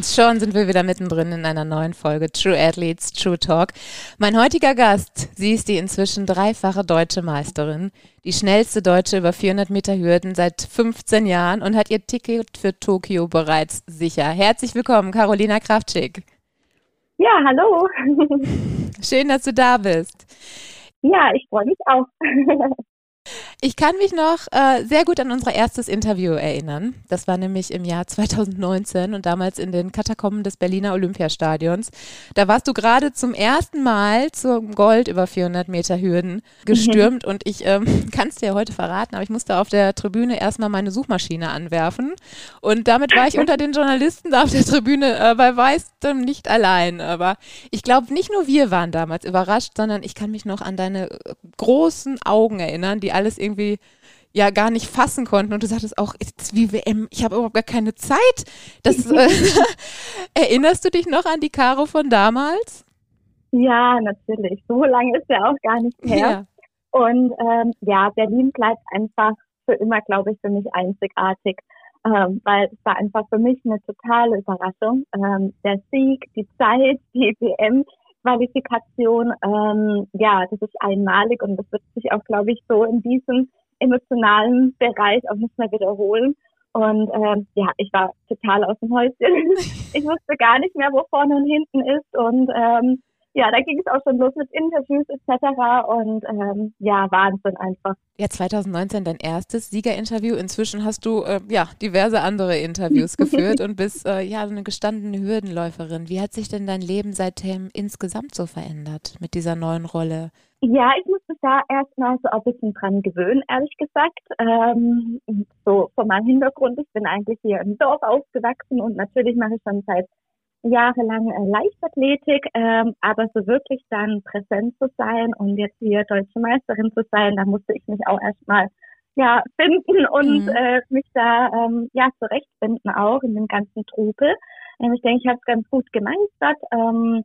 Und schon sind wir wieder mittendrin in einer neuen Folge True Athletes, True Talk. Mein heutiger Gast, sie ist die inzwischen dreifache deutsche Meisterin, die schnellste Deutsche über 400 Meter Hürden seit 15 Jahren und hat ihr Ticket für Tokio bereits sicher. Herzlich willkommen, Carolina Kraftschick. Ja, hallo. Schön, dass du da bist. Ja, ich freue mich auch. Ich kann mich noch äh, sehr gut an unser erstes Interview erinnern. Das war nämlich im Jahr 2019 und damals in den Katakomben des Berliner Olympiastadions. Da warst du gerade zum ersten Mal zum Gold über 400 Meter Hürden gestürmt mhm. und ich ähm, kann es dir heute verraten, aber ich musste auf der Tribüne erstmal meine Suchmaschine anwerfen und damit war ich unter den Journalisten da auf der Tribüne äh, bei weitem nicht allein. Aber ich glaube, nicht nur wir waren damals überrascht, sondern ich kann mich noch an deine äh, großen Augen erinnern, die alles irgendwie ja gar nicht fassen konnten. Und du sagtest auch, ist wie WM, ich habe überhaupt gar keine Zeit. Das, äh, erinnerst du dich noch an die Caro von damals? Ja, natürlich. So lange ist ja auch gar nicht her. Ja. Und ähm, ja, Berlin bleibt einfach für immer, glaube ich, für mich einzigartig. Ähm, weil es war einfach für mich eine totale Überraschung. Ähm, der Sieg, die Zeit, die WM, Qualifikation, ähm, ja, das ist einmalig und das wird sich auch, glaube ich, so in diesem emotionalen Bereich auch nicht mehr wiederholen. Und ähm, ja, ich war total aus dem Häuschen. ich wusste gar nicht mehr, wo vorne und hinten ist. Und ähm, ja, da ging es auch schon los mit Interviews etc. Und ähm, ja, Wahnsinn einfach. Ja, 2019 dein erstes Siegerinterview. Inzwischen hast du äh, ja diverse andere Interviews geführt und bist äh, ja eine gestandene Hürdenläuferin. Wie hat sich denn dein Leben seitdem insgesamt so verändert mit dieser neuen Rolle? Ja, ich muss mich da erstmal so ein bisschen dran gewöhnen, ehrlich gesagt. Ähm, so von meinem Hintergrund, ich bin eigentlich hier im Dorf aufgewachsen und natürlich mache ich schon seit jahrelang äh, Leichtathletik, ähm, aber so wirklich dann präsent zu sein und jetzt hier deutsche Meisterin zu sein, da musste ich mich auch erstmal ja finden und mhm. äh, mich da ähm, ja zurechtfinden auch in dem ganzen Trubel. Ähm, ich denke, ich habe es ganz gut gemeistert. Ähm,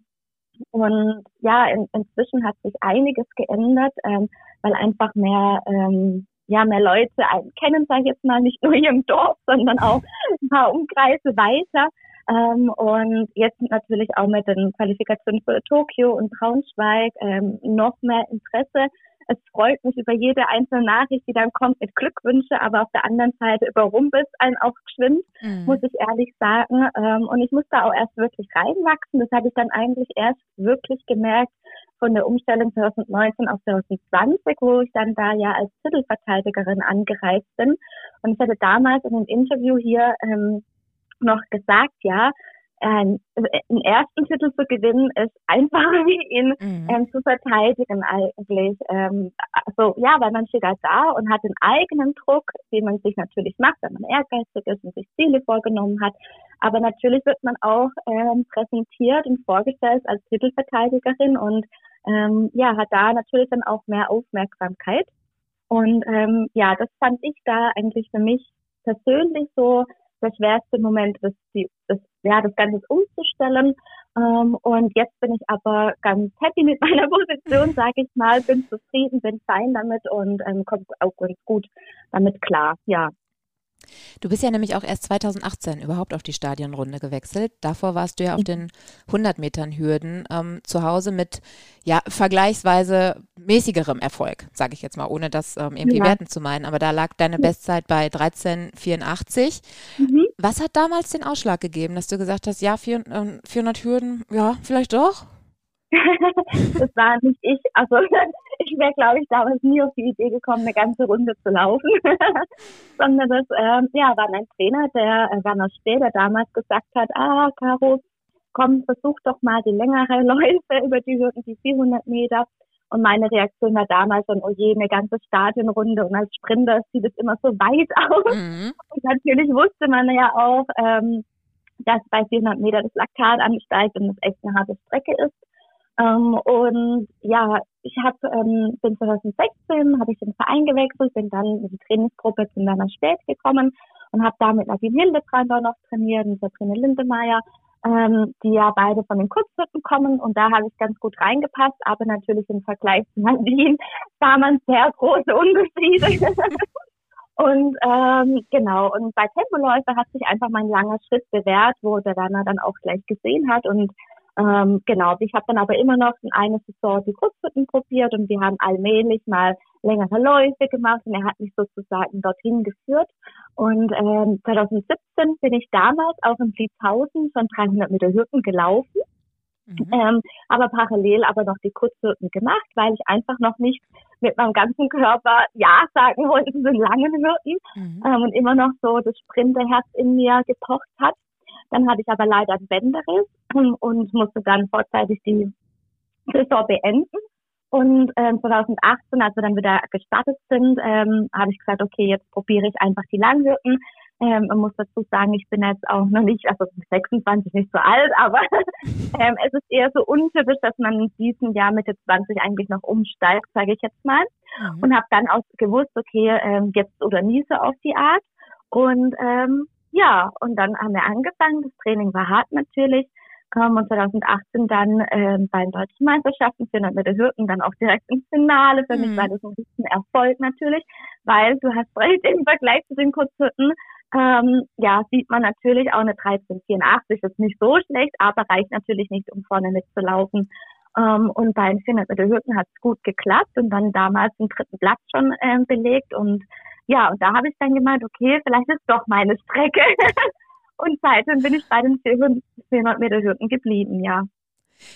und ja, in, inzwischen hat sich einiges geändert, ähm, weil einfach mehr ähm, ja mehr Leute einen kennen, sage ich jetzt mal, nicht nur hier im Dorf, sondern auch ein paar Umkreise weiter. Ähm, und jetzt natürlich auch mit den Qualifikationen für Tokio und Braunschweig ähm, noch mehr Interesse. Es freut mich über jede einzelne Nachricht, die dann kommt mit Glückwünsche, aber auf der anderen Seite überrumpelt einen auch geschwind, mhm. muss ich ehrlich sagen. Ähm, und ich musste auch erst wirklich reinwachsen. Das habe ich dann eigentlich erst wirklich gemerkt von der Umstellung 2019 auf 2020, wo ich dann da ja als Titelverteidigerin angereist bin. Und ich hatte damals in einem Interview hier ähm, noch gesagt, ja, ähm, einen ersten Titel zu gewinnen ist einfacher wie ihn mhm. ähm, zu verteidigen eigentlich. Ähm, also ja, weil man steht halt da und hat den eigenen Druck, den man sich natürlich macht, wenn man ehrgeizig ist und sich Ziele vorgenommen hat. Aber natürlich wird man auch ähm, präsentiert und vorgestellt als Titelverteidigerin und ähm, ja, hat da natürlich dann auch mehr Aufmerksamkeit. Und ähm, ja, das fand ich da eigentlich für mich persönlich so der schwerste Moment ist, die, das, ja, das Ganze umzustellen. Ähm, und jetzt bin ich aber ganz happy mit meiner Position, sage ich mal, bin zufrieden, bin fein damit und ähm, komme auch ganz gut damit klar. Ja. Du bist ja nämlich auch erst 2018 überhaupt auf die Stadionrunde gewechselt. Davor warst du ja auf mhm. den 100 Metern Hürden ähm, zu Hause mit ja vergleichsweise mäßigerem Erfolg, sage ich jetzt mal, ohne das ähm, irgendwie ja. werten zu meinen. Aber da lag deine Bestzeit bei 13,84. Mhm. Was hat damals den Ausschlag gegeben, dass du gesagt hast, ja 400 ähm, Hürden, ja vielleicht doch? das war nicht ich. Also ich wäre, glaube ich, damals nie auf die Idee gekommen, eine ganze Runde zu laufen, sondern das ähm, ja, war mein Trainer, der äh, Werner Steh, der damals gesagt hat, ah, Caro, komm, versuch doch mal die längere Läufe über die Hürden, die 400 Meter. Und meine Reaktion war damals schon, oh je, eine ganze Stadionrunde und als Sprinter sieht es immer so weit aus. Mhm. Und natürlich wusste man ja auch, ähm, dass bei 400 Meter das Laktat ansteigt und es echt eine harte Strecke ist. Ähm, und ja, ich hab, ähm, bin 2016, habe ich den Verein gewechselt, bin dann in die Trainingsgruppe zu Werner Spät gekommen und habe da mit Nadine Hildebrand noch trainiert, mit Sabrina Lindemeyer. ähm, die ja beide von den Kurzhütten kommen und da habe ich ganz gut reingepasst, aber natürlich im Vergleich zu Nadine sah man sehr große Unterschiede. und ähm, genau, und bei Tempoläufer hat sich einfach mein langer Schritt bewährt, wo der Werner dann auch gleich gesehen hat und ähm, genau, ich habe dann aber immer noch in einer Saison die Kurzhütten probiert und wir haben allmählich mal längere Läufe gemacht und er hat mich sozusagen dorthin geführt. Und ähm, 2017 bin ich damals auch in Blitzhausen schon 300 Meter Hürden gelaufen. Mhm. Ähm, aber parallel aber noch die Kurzhürden gemacht, weil ich einfach noch nicht mit meinem ganzen Körper Ja sagen wollte zu den langen Hürden mhm. ähm, und immer noch so das Sprinterherz in mir gepocht hat. Dann hatte ich aber leider einen Bänderriss und musste dann vorzeitig die Saison beenden. Und ähm, 2018, als wir dann wieder gestartet sind, ähm, habe ich gesagt, okay, jetzt probiere ich einfach die Langhürden. Ähm, man muss dazu sagen, ich bin jetzt auch noch nicht, also 26 nicht so alt, aber ähm, es ist eher so untypisch, dass man in diesem Jahr Mitte 20 eigentlich noch umsteigt, sage ich jetzt mal. Mhm. Und habe dann auch gewusst, okay, ähm, jetzt oder nie so auf die Art. Und ähm, ja, und dann haben wir angefangen. Das Training war hart natürlich. Ähm, und 2018 dann ähm, bei den deutschen Meisterschaften, 400 Meter Hürden, dann auch direkt ins Finale. Für mhm. mich war das ein bisschen Erfolg natürlich, weil du hast recht, im Vergleich zu den Kurzhürden, ähm, ja, sieht man natürlich auch eine 1384 ist nicht so schlecht, aber reicht natürlich nicht, um vorne mitzulaufen. Ähm, und bei den 400 Meter Hürden hat es gut geklappt und dann damals den dritten Platz schon ähm, belegt und ja, und da habe ich dann gemeint, okay, vielleicht ist doch meine Strecke. und seitdem bin ich bei den 400 Meter Hürden geblieben, ja.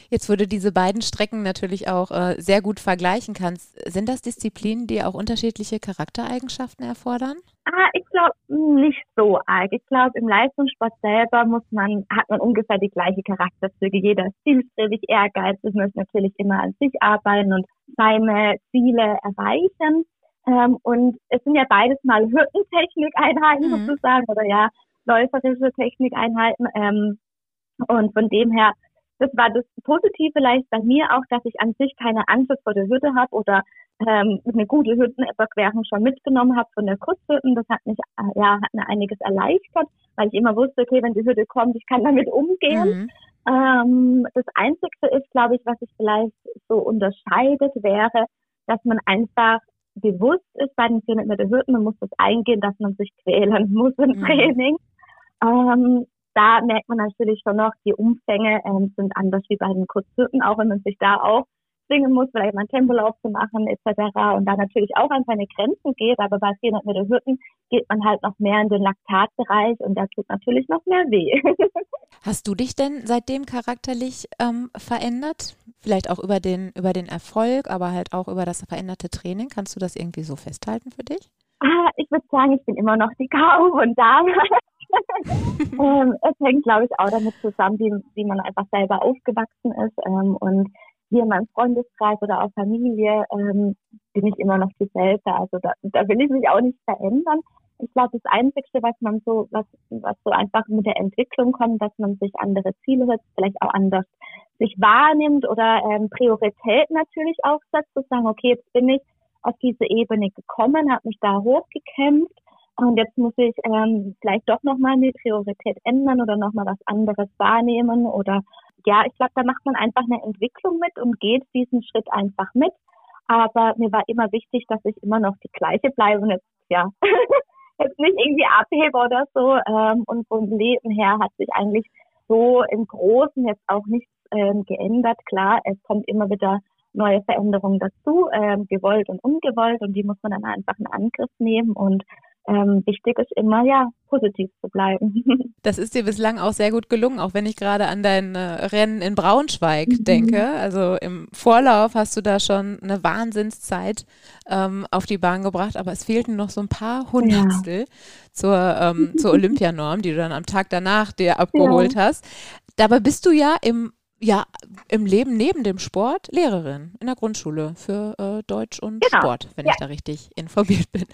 Jetzt, wo du diese beiden Strecken natürlich auch äh, sehr gut vergleichen kannst, sind das Disziplinen, die auch unterschiedliche Charaktereigenschaften erfordern? Ah, ich glaube nicht so arg. Ich glaube, im Leistungssport selber muss man, hat man ungefähr die gleiche Charakterzüge. Jeder ist zielstrebig, ehrgeizig, möchte natürlich immer an sich arbeiten und seine Ziele erreichen. Ähm, und es sind ja beides mal Hürtentechnikeinheiten mhm. sozusagen oder ja, läuferische Technikeinheiten. Ähm, und von dem her, das war das Positive vielleicht bei mir auch, dass ich an sich keine Angst vor der Hürde habe oder ähm, eine gute Hürdenüberquerung schon mitgenommen habe von der Kurzhürden. Das hat mich äh, ja hat mir einiges erleichtert, weil ich immer wusste, okay, wenn die Hürde kommt, ich kann damit umgehen. Mhm. Ähm, das Einzige ist, glaube ich, was sich vielleicht so unterscheidet, wäre, dass man einfach bewusst ist bei den 400 Meter Hürden, man muss das eingehen, dass man sich quälen muss im mhm. Training. Ähm, da merkt man natürlich schon noch, die Umfänge ähm, sind anders wie bei den Kurzhürden, auch wenn man sich da auch zwingen muss, vielleicht mal einen Tempolauf zu machen etc. Und da natürlich auch an seine Grenzen geht, aber bei 400 Meter Hürden geht man halt noch mehr in den Laktatbereich und da tut natürlich noch mehr weh. Hast du dich denn seitdem charakterlich ähm, verändert? Vielleicht auch über den, über den Erfolg, aber halt auch über das veränderte Training. Kannst du das irgendwie so festhalten für dich? Ah, ich würde sagen, ich bin immer noch die Kau und damals. ähm, es hängt, glaube ich, auch damit zusammen, wie, wie man einfach selber aufgewachsen ist. Ähm, und hier in meinem Freundeskreis oder auch Familie ähm, bin ich immer noch dieselbe. Also da, da will ich mich auch nicht verändern. Ich glaube, das Einzige, was man so, was, was so einfach mit der Entwicklung kommt, dass man sich andere Ziele setzt, vielleicht auch anders sich wahrnimmt oder ähm, Priorität natürlich auch setzt, zu sagen, okay, jetzt bin ich auf diese Ebene gekommen, habe mich da hochgekämpft und jetzt muss ich ähm, vielleicht doch nochmal eine Priorität ändern oder nochmal was anderes wahrnehmen oder ja, ich glaube, da macht man einfach eine Entwicklung mit und geht diesen Schritt einfach mit. Aber mir war immer wichtig, dass ich immer noch die gleiche bleibe und jetzt, ja, jetzt nicht irgendwie abhebe oder so. Ähm, und vom Leben her hat sich eigentlich so im Großen jetzt auch nichts ähm, geändert. Klar, es kommt immer wieder neue Veränderungen dazu, ähm, gewollt und ungewollt und die muss man dann einfach in Angriff nehmen und ähm, wichtig ist immer, ja, positiv zu bleiben. Das ist dir bislang auch sehr gut gelungen, auch wenn ich gerade an dein äh, Rennen in Braunschweig mhm. denke. Also im Vorlauf hast du da schon eine Wahnsinnszeit ähm, auf die Bahn gebracht, aber es fehlten noch so ein paar Hundertstel ja. zur, ähm, zur Olympianorm, die du dann am Tag danach dir abgeholt ja. hast. Dabei bist du ja im ja, im Leben neben dem Sport Lehrerin in der Grundschule für äh, Deutsch und genau. Sport, wenn ja. ich da richtig informiert bin.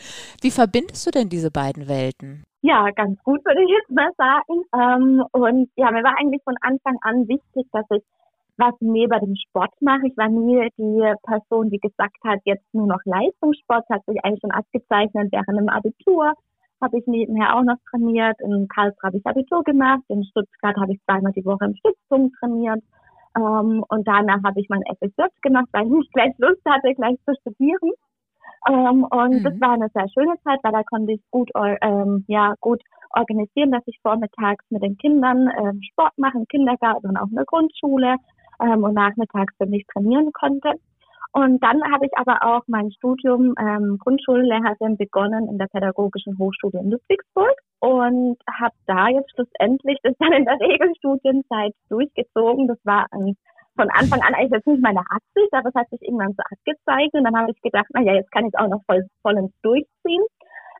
Wie verbindest du denn diese beiden Welten? Ja, ganz gut würde ich jetzt mal sagen. Ähm, und ja, mir war eigentlich von Anfang an wichtig, dass ich was neben dem Sport mache. Ich war nie die Person, die gesagt hat, jetzt nur noch Leistungssport, hat sich eigentlich schon abgezeichnet während dem Abitur habe ich nebenher auch noch trainiert. In Karlsruhe habe ich Abitur gemacht. In Stuttgart habe ich zweimal die Woche im Stützpunkt trainiert. Ähm, und danach habe ich mein FSJ gemacht, weil ich nicht gleich Lust hatte, gleich zu studieren. Ähm, und mhm. das war eine sehr schöne Zeit, weil da konnte ich gut, ähm, ja, gut organisieren, dass ich vormittags mit den Kindern ähm, Sport mache, im Kindergarten und auch in der Grundschule ähm, und nachmittags für mich trainieren konnte. Und dann habe ich aber auch mein Studium ähm, Grundschullehrerin begonnen in der Pädagogischen Hochschule in Ludwigsburg und habe da jetzt schlussendlich das dann in der Regelstudienzeit durchgezogen. Das war ein, von Anfang an eigentlich jetzt nicht meine Absicht, aber es hat sich irgendwann so abgezeichnet. Und dann habe ich gedacht, na ja, jetzt kann ich auch noch voll, vollends durchziehen.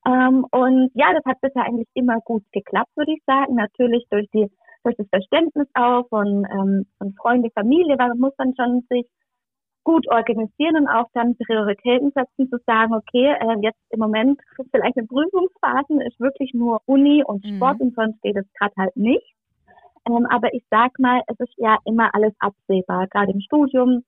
Ähm, und ja, das hat bisher eigentlich immer gut geklappt, würde ich sagen. Natürlich durch die durch das Verständnis auch von, ähm, von Freunde, Familie, weil man muss dann schon sich gut organisieren und auch dann Prioritäten setzen, zu sagen, okay, äh, jetzt im Moment vielleicht eine Prüfungsphase ist wirklich nur Uni und mhm. Sport mhm. und sonst geht es gerade halt nicht. Ähm, aber ich sag mal, es ist ja immer alles absehbar. Gerade im Studium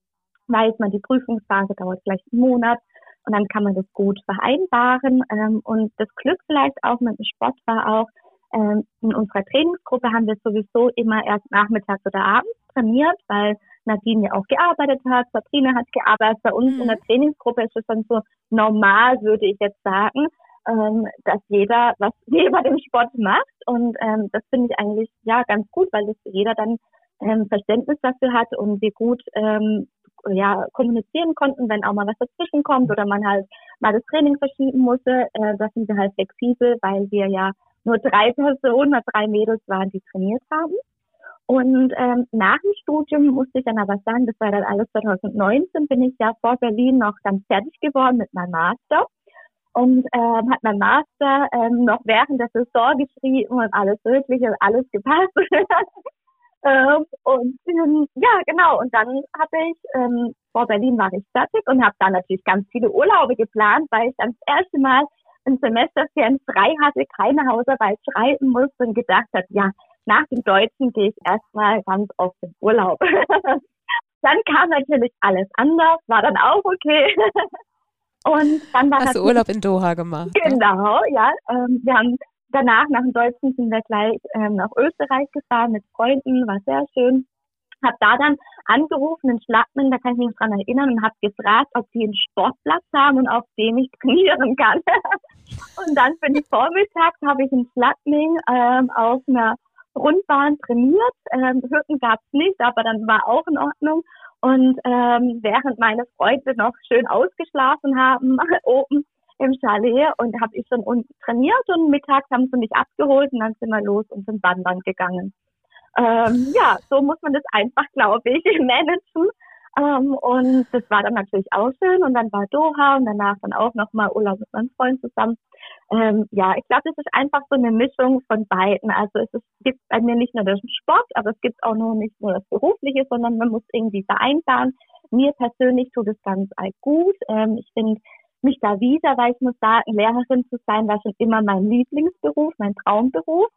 weiß man, die Prüfungsphase dauert vielleicht einen Monat und dann kann man das gut vereinbaren. Ähm, und das Glück vielleicht auch mit dem Sport war auch, ähm, in unserer Trainingsgruppe haben wir sowieso immer erst nachmittags oder abends trainiert, weil Nadine ja auch gearbeitet hat, Sabrina hat gearbeitet. Bei uns mhm. in der Trainingsgruppe ist es dann so normal, würde ich jetzt sagen, ähm, dass jeder was neben dem Sport macht. Und ähm, das finde ich eigentlich ja ganz gut, weil das jeder dann ähm, Verständnis dafür hat und wir gut ähm, ja, kommunizieren konnten, wenn auch mal was dazwischen kommt oder man halt mal das Training verschieben musste. Äh, da sind wir halt flexibel, weil wir ja nur drei Personen drei Mädels waren, die trainiert haben. Und ähm, nach dem Studium musste ich dann aber sagen, das war dann alles 2019, bin ich ja vor Berlin noch ganz fertig geworden mit meinem Master und ähm, hat mein Master ähm, noch während der Saison geschrieben und alles Mögliche, alles gepasst. ähm, und ähm, ja, genau. Und dann habe ich ähm, vor Berlin war ich fertig und habe dann natürlich ganz viele Urlaube geplant, weil ich dann das erste Mal ein Semesterferien frei hatte, keine Hausarbeit schreiben musste und gedacht hat, ja, nach dem Deutschen gehe ich erstmal ganz oft in Urlaub. dann kam natürlich alles anders, war dann auch okay. Und dann war Hast du Urlaub in Doha gemacht? Ne? Genau, ne? ja. Ähm, wir haben danach, nach dem Deutschen, sind wir gleich ähm, nach Österreich gefahren mit Freunden, war sehr schön. Hab da dann angerufen in Schlattmann, da kann ich mich dran erinnern, und habe gefragt, ob die einen Sportplatz haben und auf dem ich trainieren kann. und dann bin ich vormittags, habe ich in Schlattming ähm, auf einer Rundbahn trainiert. Ähm, Hütten gab es nicht, aber dann war auch in Ordnung. Und ähm, während meine Freunde noch schön ausgeschlafen haben, oben im Chalet und habe ich schon unten trainiert und mittags haben sie mich abgeholt und dann sind wir los und sind wandern gegangen. Ähm, ja, so muss man das einfach, glaube ich, managen. Ähm, und das war dann natürlich auch schön. Und dann war Doha und danach dann auch nochmal Urlaub mit meinem Freund zusammen. Ähm, ja, ich glaube, das ist einfach so eine Mischung von beiden. Also es ist, gibt bei mir nicht nur den Sport, aber es gibt auch nur nicht nur das Berufliche, sondern man muss irgendwie vereinbaren. Mir persönlich tut es ganz gut. Ähm, ich finde mich da wieder, weil ich muss sagen, Lehrerin zu sein war schon immer mein Lieblingsberuf, mein Traumberuf.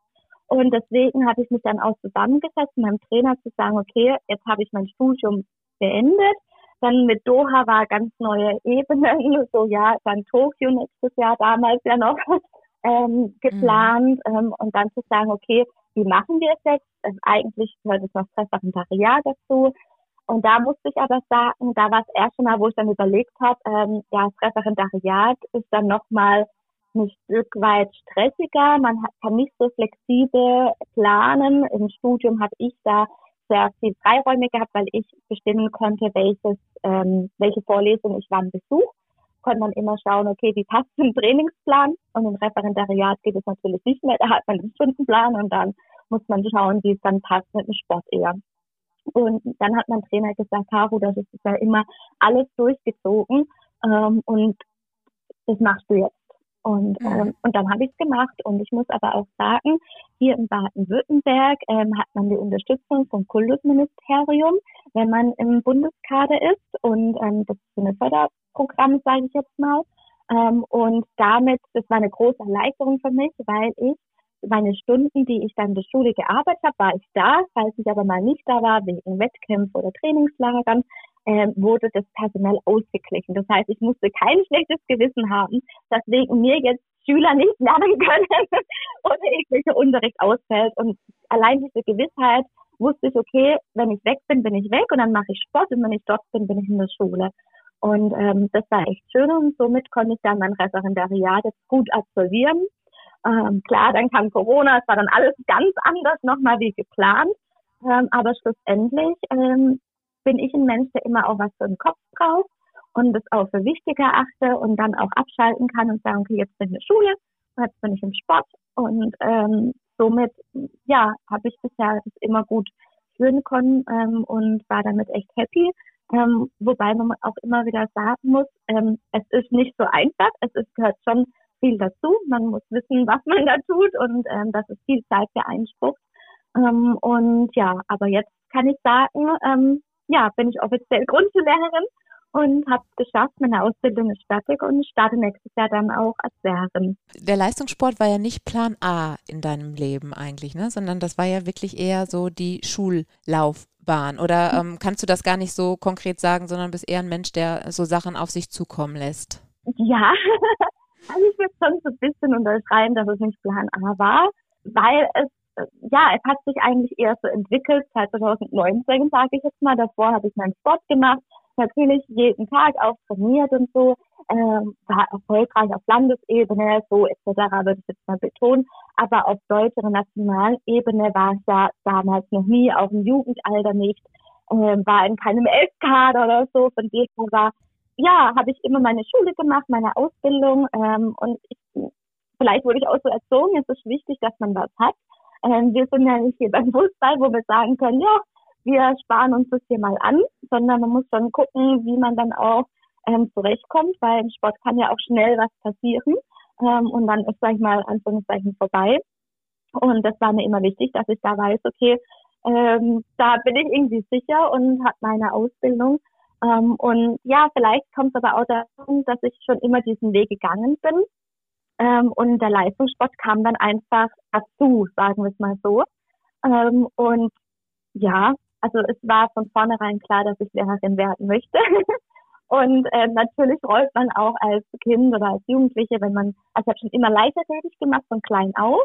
Und deswegen habe ich mich dann auch zusammengesetzt, meinem Trainer zu sagen, okay, jetzt habe ich mein Studium beendet. Dann mit Doha war ganz neue Ebenen, so ja, dann Tokio nächstes Jahr damals ja noch ähm, geplant mhm. ähm, und dann zu sagen, okay, wie machen wir es jetzt? Also eigentlich gehört es noch Referendariat dazu. Und da musste ich aber sagen, da war das erste Mal, wo ich dann überlegt habe, ähm, ja, das Referendariat ist dann nochmal ein Stück weit stressiger. Man hat, kann nicht so flexibel planen. Im Studium habe ich da sehr viel Freiräume gehabt, weil ich bestimmen konnte, welches, ähm, welche Vorlesung ich wann besuche. Konnte man immer schauen, okay, wie passt zum Trainingsplan? Und im Referendariat geht es natürlich nicht mehr. Da hat man den Stundenplan und dann muss man schauen, wie es dann passt mit dem Sport eher. Und dann hat mein Trainer gesagt, Caro, das ist ja immer alles durchgezogen ähm, und das machst du jetzt. Und, mhm. ähm, und dann habe ich es gemacht. Und ich muss aber auch sagen, hier in Baden-Württemberg ähm, hat man die Unterstützung vom Kultusministerium, wenn man im Bundeskader ist. Und ähm, das ist so ein Förderprogramm, sage ich jetzt mal. Ähm, und damit, das war eine große Erleichterung für mich, weil ich meine Stunden, die ich dann in der Schule gearbeitet habe, war ich da. Falls ich aber mal nicht da war, wegen Wettkämpfen oder Trainingslagern, äh, wurde das personell ausgeglichen. Das heißt, ich musste kein schlechtes Gewissen haben, dass wegen mir jetzt Schüler nicht lernen können oder irgendwelcher Unterricht ausfällt. Und allein diese Gewissheit wusste ich, okay, wenn ich weg bin, bin ich weg und dann mache ich Sport und wenn ich dort bin, bin ich in der Schule. Und ähm, das war echt schön und somit konnte ich dann mein Referendariat gut absolvieren. Ähm, klar, dann kam Corona, es war dann alles ganz anders nochmal wie geplant. Ähm, aber schlussendlich ähm, bin ich ein Mensch, der immer auch was für den Kopf braucht und das auch für wichtiger achte und dann auch abschalten kann und sagen, okay, jetzt bin ich in der Schule, jetzt bin ich im Sport und ähm, somit, ja, habe ich bisher das immer gut führen können ähm, und war damit echt happy. Ähm, wobei man auch immer wieder sagen muss, ähm, es ist nicht so einfach, es ist, gehört schon viel dazu. Man muss wissen, was man da tut und ähm, das ist viel Zeit beansprucht. Ähm, und ja, aber jetzt kann ich sagen, ähm, ja, bin ich offiziell Grundschullehrerin und habe es geschafft. Meine Ausbildung ist fertig und starte nächstes Jahr dann auch als Lehrerin. Der Leistungssport war ja nicht Plan A in deinem Leben eigentlich, ne? sondern das war ja wirklich eher so die Schullaufbahn. Oder ähm, kannst du das gar nicht so konkret sagen, sondern bist eher ein Mensch, der so Sachen auf sich zukommen lässt? Ja, also ich würde schon so ein bisschen unterschreiben, dass es nicht Plan A war, weil es ja, es hat sich eigentlich eher so entwickelt, seit 2019, sage ich jetzt mal. Davor habe ich meinen Sport gemacht, natürlich jeden Tag auch trainiert und so, ähm, war erfolgreich auf Landesebene, so etc. würde ich jetzt mal betonen. Aber auf deutscher Nationalebene war es ja damals noch nie, auch im Jugendalter nicht, ähm, war in keinem Elfkader oder so. Von dem war, ja, habe ich immer meine Schule gemacht, meine Ausbildung ähm, und ich, vielleicht wurde ich auch so erzogen, es ist wichtig, dass man was hat. Ähm, wir sind ja nicht hier beim Fußball, wo wir sagen können, ja, wir sparen uns das hier mal an, sondern man muss schon gucken, wie man dann auch ähm, zurechtkommt, weil im Sport kann ja auch schnell was passieren ähm, und dann ist, sag ich mal, Anführungszeichen vorbei. Und das war mir immer wichtig, dass ich da weiß, okay, ähm, da bin ich irgendwie sicher und habe meine Ausbildung. Ähm, und ja, vielleicht kommt es aber auch dazu, dass ich schon immer diesen Weg gegangen bin. Ähm, und der Leistungssport kam dann einfach dazu, sagen wir es mal so. Ähm, und ja, also es war von vornherein klar, dass ich Lehrerin werden möchte. Und äh, natürlich rollt man auch als Kind oder als Jugendliche, wenn man, also ich habe schon immer leichtathletik gemacht, von klein auf.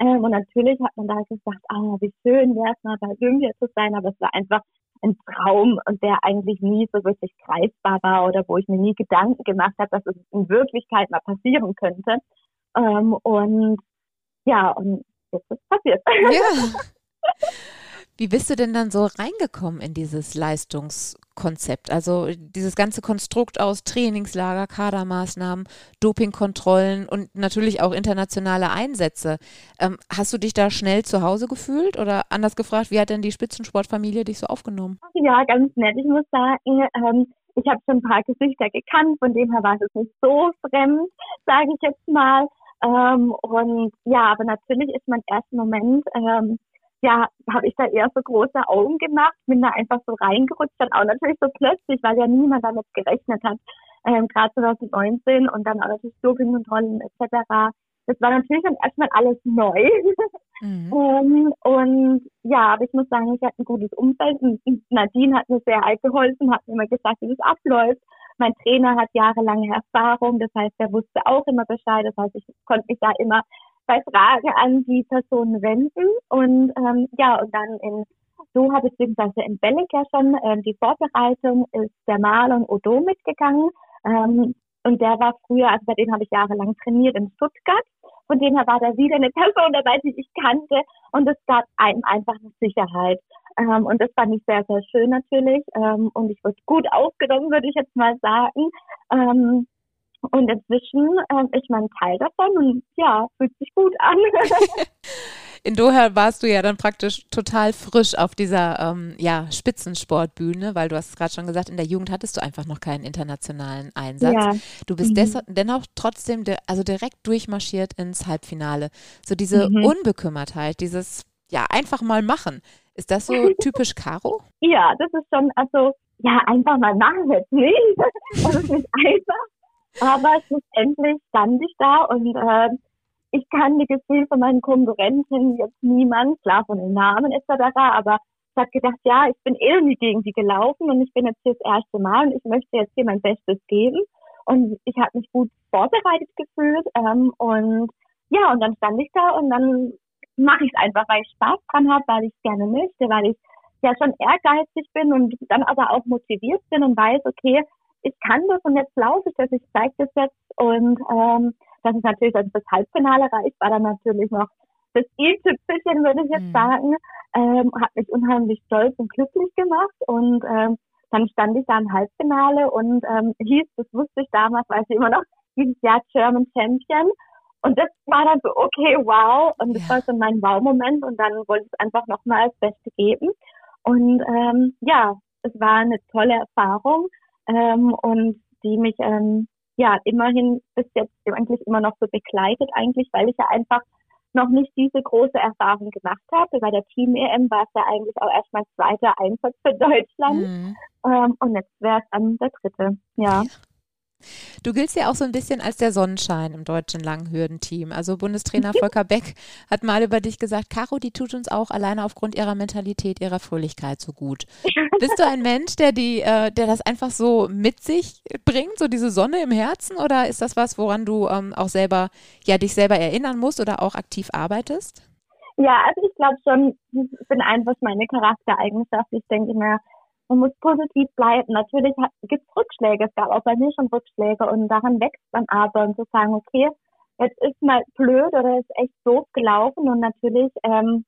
Ähm, und natürlich hat man da gesagt, ah, wie schön wäre es mal bei Olympia zu sein, aber es war einfach ein Traum und der eigentlich nie so wirklich greifbar war oder wo ich mir nie Gedanken gemacht habe, dass es in Wirklichkeit mal passieren könnte. Ähm, und ja, und jetzt ist es passiert. Ja. Wie bist du denn dann so reingekommen in dieses Leistungskonzept? Also dieses ganze Konstrukt aus Trainingslager, Kadermaßnahmen, Dopingkontrollen und natürlich auch internationale Einsätze. Ähm, hast du dich da schnell zu Hause gefühlt oder anders gefragt, wie hat denn die Spitzensportfamilie dich so aufgenommen? Ja, ganz nett. Ich muss sagen, ähm, ich habe schon ein paar Gesichter gekannt, von dem her war es nicht so fremd, sage ich jetzt mal. Ähm, und ja, aber natürlich ist mein erster Moment ähm, ja, habe ich da eher so große Augen gemacht, bin da einfach so reingerutscht, dann auch natürlich so plötzlich, weil ja niemand damit gerechnet hat, ähm, gerade 2019 und dann auch natürlich Dopingkontrollen etc. Das war natürlich dann erstmal alles neu. Mhm. um, ähm, und ja, aber ich muss sagen, ich hatte ein gutes Umfeld. Und Nadine hat mir sehr alt geholfen, hat mir immer gesagt, wie das abläuft. Mein Trainer hat jahrelange Erfahrung, das heißt, er wusste auch immer Bescheid. Das heißt, ich konnte mich da immer bei Fragen an die Person wenden. Und ähm, ja, und dann in Doha beziehungsweise in Belek ja schon ähm, die Vorbereitung ist der Marlon Odo mitgegangen. Ähm, und der war früher, also bei dem habe ich jahrelang trainiert in Stuttgart. Von dem her war da wieder eine Person dabei, die ich kannte. Und es gab einem einfach eine Sicherheit. Ähm, und das fand ich sehr, sehr schön natürlich. Ähm, und ich wurde gut aufgenommen, würde ich jetzt mal sagen. Ähm, und inzwischen äh, ist man Teil davon und ja, fühlt sich gut an. In Doha warst du ja dann praktisch total frisch auf dieser ähm, ja, Spitzensportbühne, weil du hast es gerade schon gesagt, in der Jugend hattest du einfach noch keinen internationalen Einsatz. Ja. Du bist mhm. dennoch trotzdem de also direkt durchmarschiert ins Halbfinale. So diese mhm. Unbekümmertheit, dieses ja einfach mal machen. Ist das so typisch Caro? Ja, das ist schon, also ja, einfach mal machen jetzt nicht. Das ist nicht einfach. Aber schlussendlich stand ich da und äh, ich kannte gefühlt von meinen Konkurrenten jetzt niemand, klar von den Namen etc., aber ich habe gedacht, ja, ich bin irgendwie gegen die gelaufen und ich bin jetzt hier das erste Mal und ich möchte jetzt hier mein Bestes geben. und ich habe mich gut vorbereitet gefühlt ähm, und ja, und dann stand ich da und dann mache ich es einfach, weil ich Spaß dran habe, weil ich es gerne möchte, weil ich ja schon ehrgeizig bin und dann aber auch motiviert bin und weiß, okay, ich kann das und jetzt laufe ich das, ich zeige das jetzt und ähm, das ist natürlich, als das Halbfinale reicht, war dann natürlich noch das i-Tüpfelchen, würde ich jetzt mhm. sagen, ähm, hat mich unheimlich stolz und glücklich gemacht und ähm, dann stand ich da im Halbfinale und ähm, hieß, das wusste ich damals, weiß ich immer noch, dieses Jahr German Champion. Und das war dann so, okay, wow. Und das ja. war so mein Wow-Moment und dann wollte ich es einfach nochmal das Beste geben. Und ähm, ja, es war eine tolle Erfahrung ähm, und die mich ähm, ja immerhin bis jetzt eigentlich immer noch so begleitet eigentlich, weil ich ja einfach noch nicht diese große Erfahrung gemacht habe. Bei der Team-EM war es ja eigentlich auch erstmal zweiter Einsatz für Deutschland. Mhm. Ähm, und jetzt wäre es dann der dritte, ja. Du giltst ja auch so ein bisschen als der Sonnenschein im deutschen Langhürdenteam. Also Bundestrainer Volker Beck hat mal über dich gesagt, Caro, die tut uns auch alleine aufgrund ihrer Mentalität, ihrer Fröhlichkeit so gut. Bist du ein Mensch, der die, äh, der das einfach so mit sich bringt, so diese Sonne im Herzen, oder ist das was, woran du ähm, auch selber, ja, dich selber erinnern musst oder auch aktiv arbeitest? Ja, also ich glaube schon, ich bin einfach meine Charaktereigenschaft. Ich denke mir, man muss positiv bleiben. Natürlich gibt es Rückschläge. Es gab auch bei mir schon Rückschläge und daran wächst man aber und zu sagen, okay, jetzt ist mal blöd oder ist echt doof gelaufen und natürlich ähm,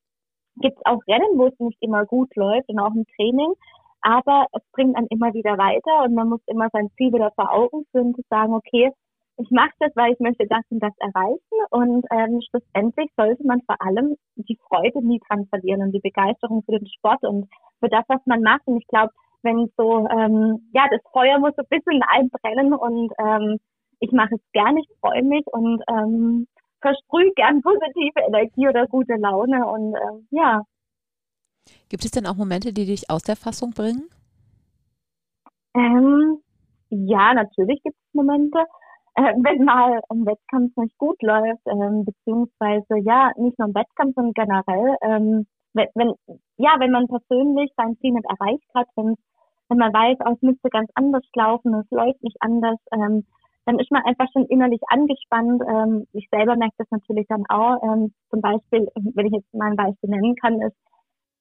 gibt es auch Rennen, wo es nicht immer gut läuft und auch im Training. Aber es bringt dann immer wieder weiter und man muss immer sein Ziel wieder vor Augen führen, zu sagen, okay, ich mache das, weil ich möchte das und das erreichen und ähm, schlussendlich sollte man vor allem die Freude nie dran verlieren und die Begeisterung für den Sport und für das, was man macht. Und ich glaube, wenn so, ähm, ja, das Feuer muss so ein bisschen einbrennen und ähm, ich mache es gern, ich freue mich und ähm, versprühe gern positive Energie oder gute Laune und ähm, ja. Gibt es denn auch Momente, die dich aus der Fassung bringen? Ähm, ja, natürlich gibt es Momente äh, wenn mal ein Wettkampf nicht gut läuft, ähm, beziehungsweise ja, nicht nur im Wettkampf, sondern generell, ähm, wenn, wenn, ja, wenn man persönlich sein Ziel nicht erreicht hat, wenn, wenn man weiß, oh, es müsste ganz anders laufen, es läuft nicht anders, ähm, dann ist man einfach schon innerlich angespannt. Ähm, ich selber merke das natürlich dann auch. Ähm, zum Beispiel, wenn ich jetzt mal ein Beispiel nennen kann, ist,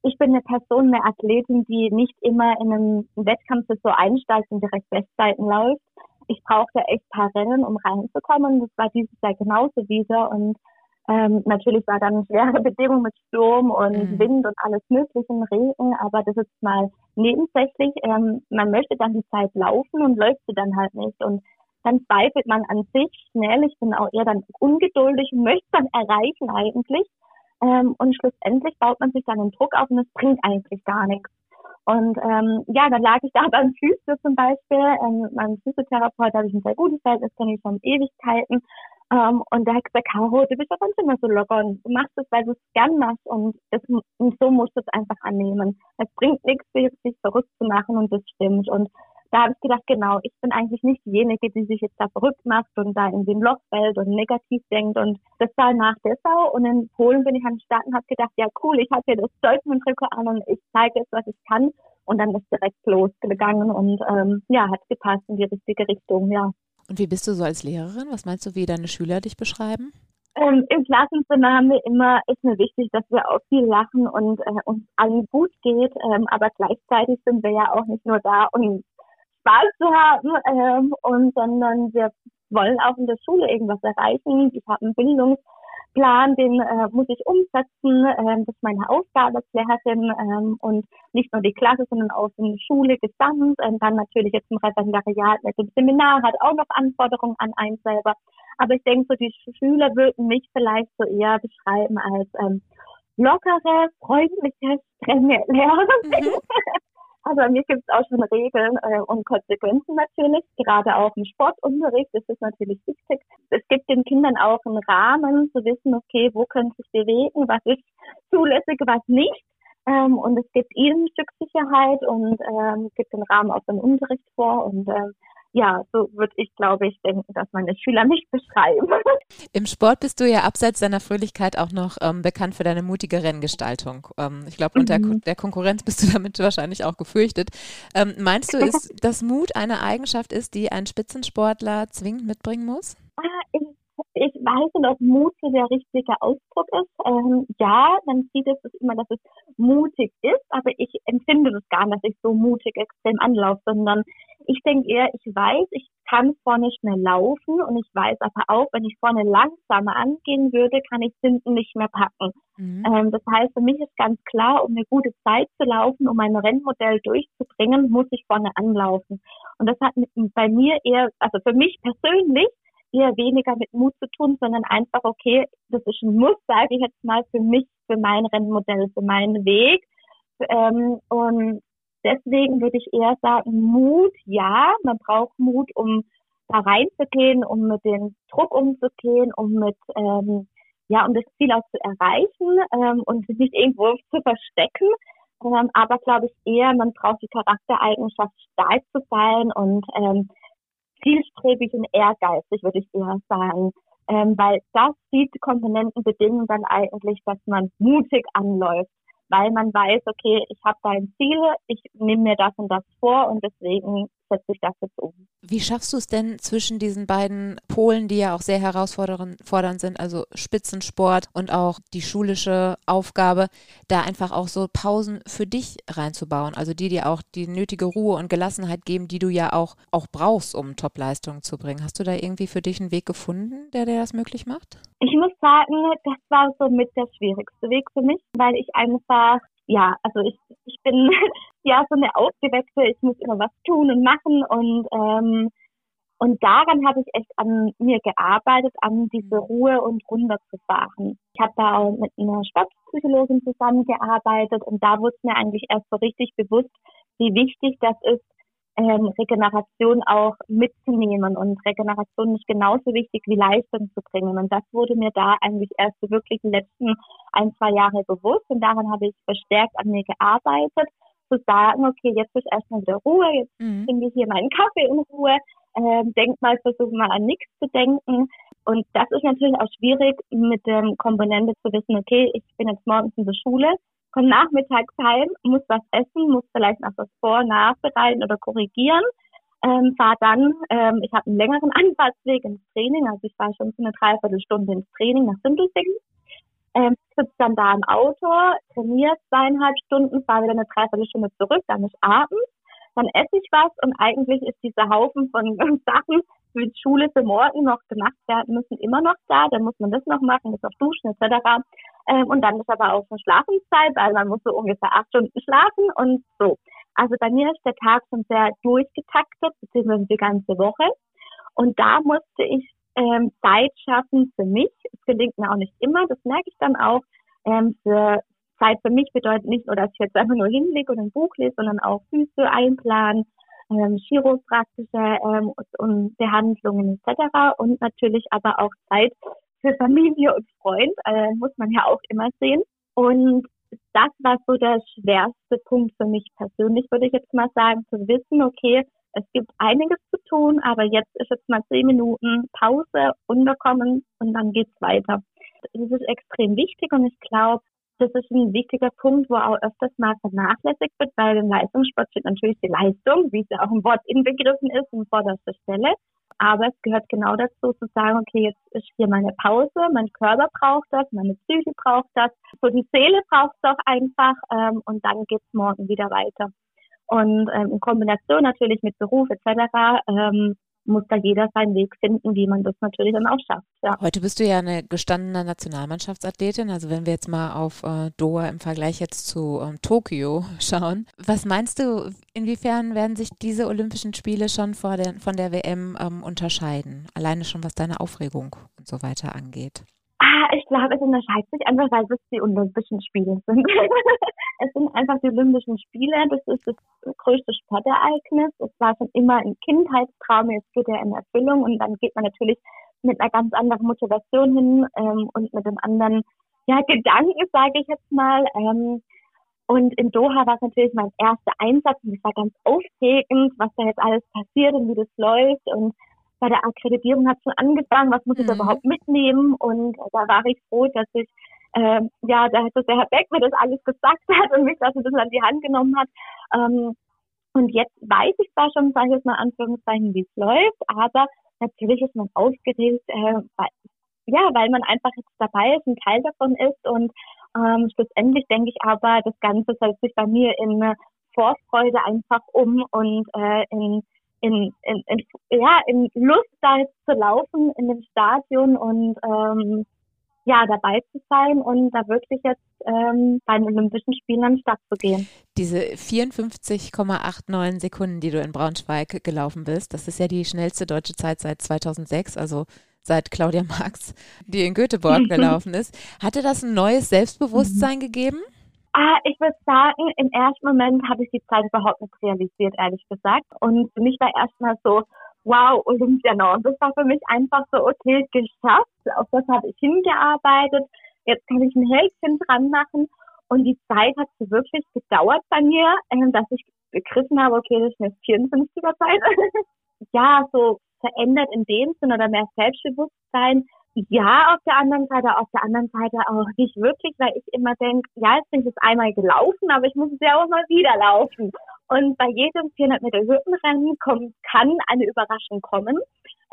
ich bin eine Person, eine Athletin, die nicht immer in einem Wettkampf so einsteigt und direkt Bestzeiten läuft ich brauchte echt ein paar Rennen, um reinzukommen. Das war dieses Jahr genauso wieder. Und ähm, natürlich war dann schwere Bedingungen mit Sturm und mhm. Wind und alles Mögliche, Regen, aber das ist mal nebensächlich. Ähm, man möchte dann die Zeit laufen und läuft sie dann halt nicht. Und dann zweifelt man an sich schnell. Ich bin auch eher dann ungeduldig und möchte dann erreichen eigentlich. Ähm, und schlussendlich baut man sich dann einen Druck auf und es bringt eigentlich gar nichts. Und ähm, ja, dann lag ich da beim Physio zum Beispiel. Ähm, mit meinem Physiotherapeut habe ich ein sehr gutes Verhältnis, kenne ich schon Ewigkeiten. Ähm, und der hat gesagt, Caro, du bist doch sonst immer so locker und du machst es, weil du es gern machst und, das, und so musst du es einfach annehmen. Es bringt nichts, sich verrückt zu machen und das stimmt. Und da habe ich gedacht, genau, ich bin eigentlich nicht diejenige, die sich jetzt da verrückt macht und da in den Loch fällt und negativ denkt. Und das war nach Dessau und in Polen bin ich am Start und habe gedacht, ja cool, ich habe hier das Deutschland-Trikot an und ich zeige jetzt, was ich kann. Und dann ist direkt losgegangen und ähm, ja, hat gepasst in die richtige Richtung, ja. Und wie bist du so als Lehrerin? Was meinst du, wie deine Schüler dich beschreiben? Ähm, Im Klassenzimmer haben wir immer, ist mir wichtig, dass wir auch viel lachen und äh, uns allen gut geht, ähm, aber gleichzeitig sind wir ja auch nicht nur da, um Spaß zu haben, ähm, und sondern wir wollen auch in der Schule irgendwas erreichen. Ich habe einen Bildungsplan, den äh, muss ich umsetzen. Ähm, das ist meine Aufgabe als Lehrerin ähm, und nicht nur die Klasse, sondern auch in der Schule gesamt. Ähm, dann natürlich jetzt im Referendariat mit dem Seminar hat auch noch Anforderungen an einen selber. Aber ich denke, so die Schüler würden mich vielleicht so eher beschreiben als ähm, lockere, freundliche, strenge Lehrerin. Mhm. Also bei mir gibt es auch schon Regeln äh, und Konsequenzen natürlich, gerade auch im Sportunterricht ist es natürlich wichtig. Es gibt den Kindern auch einen Rahmen zu wissen, okay, wo können sie sich bewegen, was ist zulässig, was nicht. Ähm, und es gibt ihnen ein Stück Sicherheit und ähm, gibt den Rahmen auch den Unterricht vor. Und ähm, ja, so würde ich, glaube ich, denken, dass meine Schüler mich beschreiben. Im Sport bist du ja abseits deiner Fröhlichkeit auch noch ähm, bekannt für deine mutige Renngestaltung. Ähm, ich glaube, unter mhm. der Konkurrenz bist du damit wahrscheinlich auch gefürchtet. Ähm, meinst du, ist, dass Mut eine Eigenschaft ist, die ein Spitzensportler zwingend mitbringen muss? Ah, ich ich weiß nicht, ob Mut so der richtige Ausdruck ist. Ähm, ja, man sieht es immer, dass es mutig ist, aber ich empfinde das gar nicht, dass ich so mutig extrem anlaufe, sondern ich denke eher, ich weiß, ich kann vorne schnell laufen und ich weiß aber auch, wenn ich vorne langsamer angehen würde, kann ich hinten nicht mehr packen. Mhm. Ähm, das heißt, für mich ist ganz klar, um eine gute Zeit zu laufen, um mein Rennmodell durchzubringen, muss ich vorne anlaufen. Und das hat bei mir eher, also für mich persönlich, eher weniger mit Mut zu tun, sondern einfach, okay, das ist ein Muss, sage ich jetzt mal, für mich, für mein Rennmodell, für meinen Weg. Ähm, und deswegen würde ich eher sagen, Mut, ja, man braucht Mut, um da reinzugehen, um mit dem Druck umzugehen, um mit, ähm, ja, um das Ziel auch zu erreichen ähm, und sich nicht irgendwo zu verstecken. Ähm, aber glaube ich eher, man braucht die Charaktereigenschaft, stark zu sein und ähm, zielstrebig und ehrgeizig, würde ich eher sagen. Ähm, weil das, die Komponenten bedingen dann eigentlich, dass man mutig anläuft, weil man weiß, okay, ich habe da ein Ziel, ich nehme mir das und das vor und deswegen setze ich das jetzt um. Wie schaffst du es denn zwischen diesen beiden Polen, die ja auch sehr herausfordernd sind, also Spitzensport und auch die schulische Aufgabe, da einfach auch so Pausen für dich reinzubauen, also die dir auch die nötige Ruhe und Gelassenheit geben, die du ja auch, auch brauchst, um Topleistungen zu bringen. Hast du da irgendwie für dich einen Weg gefunden, der dir das möglich macht? Ich muss sagen, das war so mit der schwierigste Weg für mich, weil ich einfach ja, also ich, ich bin ja so eine Aufgeweckte, ich muss immer was tun und machen und ähm, und daran habe ich echt an mir gearbeitet, an diese mhm. Ruhe und runterzufahren. Ich habe da auch mit einer Sportpsychologin zusammengearbeitet und da wurde mir eigentlich erst so richtig bewusst, wie wichtig das ist, ähm, Regeneration auch mitzunehmen. Und Regeneration ist genauso wichtig wie Leistung zu bringen. Und das wurde mir da eigentlich erst so wirklich die letzten ein, zwei Jahre bewusst. Und daran habe ich verstärkt an mir gearbeitet, zu sagen, okay, jetzt ist erstmal wieder Ruhe, jetzt mhm. trinke ich hier meinen Kaffee in Ruhe, ähm, denk mal, versuche mal an nichts zu denken. Und das ist natürlich auch schwierig mit der Komponente zu wissen, okay, ich bin jetzt morgens in der Schule, komme nachmittags heim, muss was essen, muss vielleicht noch was vor, nachbereiten oder korrigieren. Ähm, fahre dann, ähm, ich habe einen längeren Anfahrtsweg ins Training, also ich fahre schon so eine Dreiviertelstunde ins Training nach Sindelfingen. Ähm, sitze dann da im Auto, trainiere zweieinhalb Stunden, fahre wieder eine Dreiviertelstunde zurück, dann ist abends, dann esse ich was und eigentlich ist dieser Haufen von Sachen für die Schule für morgen noch gemacht werden müssen, immer noch da. Dann muss man das noch machen, das noch duschen etc. Ähm, und dann ist aber auch schon Schlafenszeit, weil man muss so ungefähr acht Stunden schlafen und so. Also bei mir ist der Tag schon sehr durchgetaktet, beziehungsweise die ganze Woche. Und da musste ich ähm, Zeit schaffen für mich. Es gelingt mir auch nicht immer, das merke ich dann auch. Ähm, für Zeit für mich bedeutet nicht nur, dass ich jetzt einfach nur hinlege und ein Buch lese, sondern auch Füße einplanen, ähm, chiropraktische ähm, und Behandlungen etc. Und natürlich aber auch Zeit für Familie und Freund, äh, muss man ja auch immer sehen. Und das war so der schwerste Punkt für mich persönlich, würde ich jetzt mal sagen, zu wissen, okay, es gibt einiges zu tun, aber jetzt ist jetzt mal zehn Minuten Pause, unterkommen und dann geht's weiter. Das ist extrem wichtig und ich glaube, das ist ein wichtiger Punkt, wo auch öfters mal vernachlässigt wird, weil im Leistungssport steht natürlich die Leistung, wie ja auch im Wort inbegriffen ist, in vorderster Stelle. Aber es gehört genau dazu zu sagen, okay, jetzt ist hier meine Pause, mein Körper braucht das, meine Psyche braucht das, so die Seele braucht es auch einfach ähm, und dann geht's morgen wieder weiter. Und ähm, in Kombination natürlich mit Beruf etc. Ähm, muss da jeder seinen Weg finden, wie man das natürlich dann auch schafft. Ja. Heute bist du ja eine gestandene Nationalmannschaftsathletin. Also wenn wir jetzt mal auf äh, Doha im Vergleich jetzt zu ähm, Tokio schauen, was meinst du, inwiefern werden sich diese Olympischen Spiele schon vor der, von der WM ähm, unterscheiden? Alleine schon was deine Aufregung und so weiter angeht. Ich glaube, es unterscheidet sich einfach, weil es die Olympischen Spiele sind. es sind einfach die Olympischen Spiele. Das ist das größte Sportereignis. Es war schon immer ein Kindheitstraum. Jetzt geht er in Erfüllung und dann geht man natürlich mit einer ganz anderen Motivation hin ähm, und mit einem anderen ja, Gedanken, sage ich jetzt mal. Ähm, Und in Doha war es natürlich mein erster Einsatz und es war ganz aufregend, was da jetzt alles passiert und wie das läuft. Und bei der Akkreditierung hat schon angefangen, was muss ich mhm. überhaupt mitnehmen? Und da war ich froh, dass ich, äh, ja, da dass der Herr Beck mir das alles gesagt hat und mich das ein bisschen an die Hand genommen hat. Ähm, und jetzt weiß ich zwar schon, sage ich jetzt mal Anführungszeichen, wie es läuft, aber natürlich ist man aufgeregt, äh, weil, ja, weil man einfach jetzt dabei ist, ein Teil davon ist und ähm, schlussendlich denke ich aber, das Ganze setzt sich bei mir in Vorfreude einfach um und äh, in, in, in, in, ja, in Lust da jetzt zu laufen in dem Stadion und ähm, ja, dabei zu sein und da wirklich jetzt ähm, bei den Olympischen Spielen an den Start zu gehen. Diese 54,89 Sekunden, die du in Braunschweig gelaufen bist, das ist ja die schnellste deutsche Zeit seit 2006, also seit Claudia Marx, die in Göteborg gelaufen ist. Hatte das ein neues Selbstbewusstsein mhm. gegeben? Ah, ich würde sagen, im ersten Moment habe ich die Zeit überhaupt nicht realisiert, ehrlich gesagt. Und für mich war erstmal so, wow, Olympia noch. Und das war für mich einfach so, okay, geschafft. Auf das habe ich hingearbeitet. Jetzt kann ich ein Häkchen dran machen. Und die Zeit hat so wirklich gedauert bei mir, ähm, dass ich begriffen habe, okay, das ist eine 54er Zeit. ja, so verändert in dem Sinne oder mehr Selbstbewusstsein. Ja, auf der anderen Seite, auf der anderen Seite auch nicht wirklich, weil ich immer denke, ja, jetzt bin ich jetzt einmal gelaufen, aber ich muss es ja auch mal wieder laufen. Und bei jedem 400 Meter Hürdenrennen kommt, kann eine Überraschung kommen.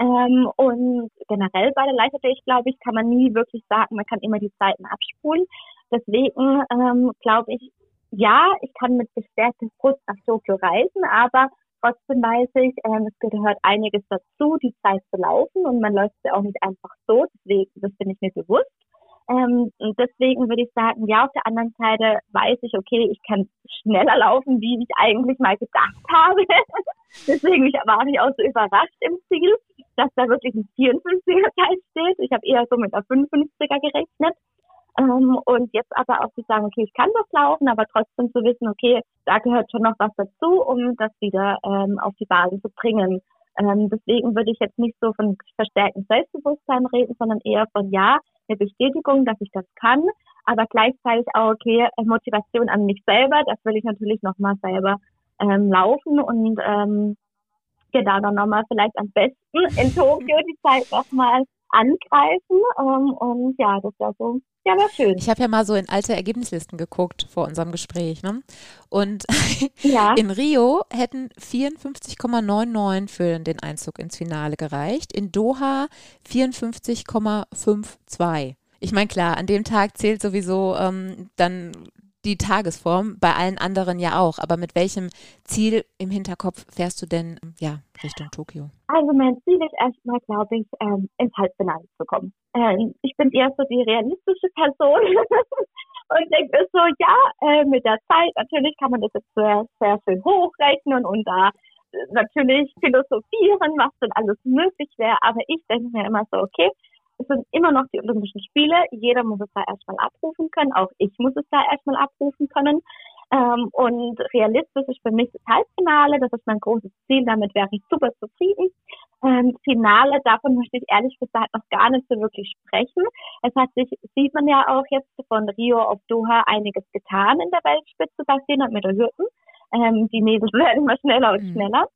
Ähm, und generell bei der Leichtathletik, glaube ich, kann man nie wirklich sagen, man kann immer die Zeiten abspulen. Deswegen ähm, glaube ich, ja, ich kann mit gestärktem Brust nach Tokio reisen, aber trotzdem weiß ich, ähm, es gehört einiges dazu, die Zeit zu laufen und man läuft ja auch nicht einfach so, deswegen, das bin ich mir bewusst. Ähm, und deswegen würde ich sagen, ja, auf der anderen Seite weiß ich, okay, ich kann schneller laufen, wie ich eigentlich mal gedacht habe. deswegen bin ich auch so überrascht im Ziel, dass da wirklich ein 54er Teil steht. Ich habe eher so mit einer 55er gerechnet. Ähm, und jetzt aber auch zu sagen, okay, ich kann das laufen, aber trotzdem zu wissen, okay, da gehört schon noch was dazu, um das wieder ähm, auf die Bahn zu bringen. Ähm, deswegen würde ich jetzt nicht so von verstärktem Selbstbewusstsein reden, sondern eher von ja, eine Bestätigung, dass ich das kann, aber gleichzeitig auch, okay, Motivation an mich selber, das will ich natürlich nochmal selber ähm, laufen und ähm, genau dann nochmal vielleicht am besten in Tokio die Zeit nochmal angreifen. Ähm, und ja, das wäre so ja, war schön. Ich habe ja mal so in alte Ergebnislisten geguckt vor unserem Gespräch. Ne? Und ja. in Rio hätten 54,99 für den Einzug ins Finale gereicht. In Doha 54,52. Ich meine, klar, an dem Tag zählt sowieso ähm, dann die Tagesform, bei allen anderen ja auch. Aber mit welchem Ziel im Hinterkopf fährst du denn ja, Richtung Tokio? Also mein Ziel ist erstmal, glaube ich, ähm, ins Halbfinale zu kommen. Ähm, ich bin eher so die realistische Person und denke so, ja, äh, mit der Zeit natürlich kann man das jetzt sehr, sehr schön hochrechnen und da natürlich philosophieren, was denn alles möglich wäre. Aber ich denke mir immer so, okay, es sind immer noch die Olympischen Spiele. Jeder muss es da erstmal abrufen können. Auch ich muss es da erstmal abrufen können. Ähm, und realistisch ist für mich das Halbfinale. Das ist mein großes Ziel. Damit wäre ich super zufrieden. Ähm, Finale, davon möchte ich ehrlich gesagt noch gar nicht so wirklich sprechen. Es hat sich, sieht man ja auch jetzt von Rio auf Doha einiges getan in der Weltspitze bei 400 Meter Hürden. Ähm, die Mädels werden immer schneller und mhm. schneller.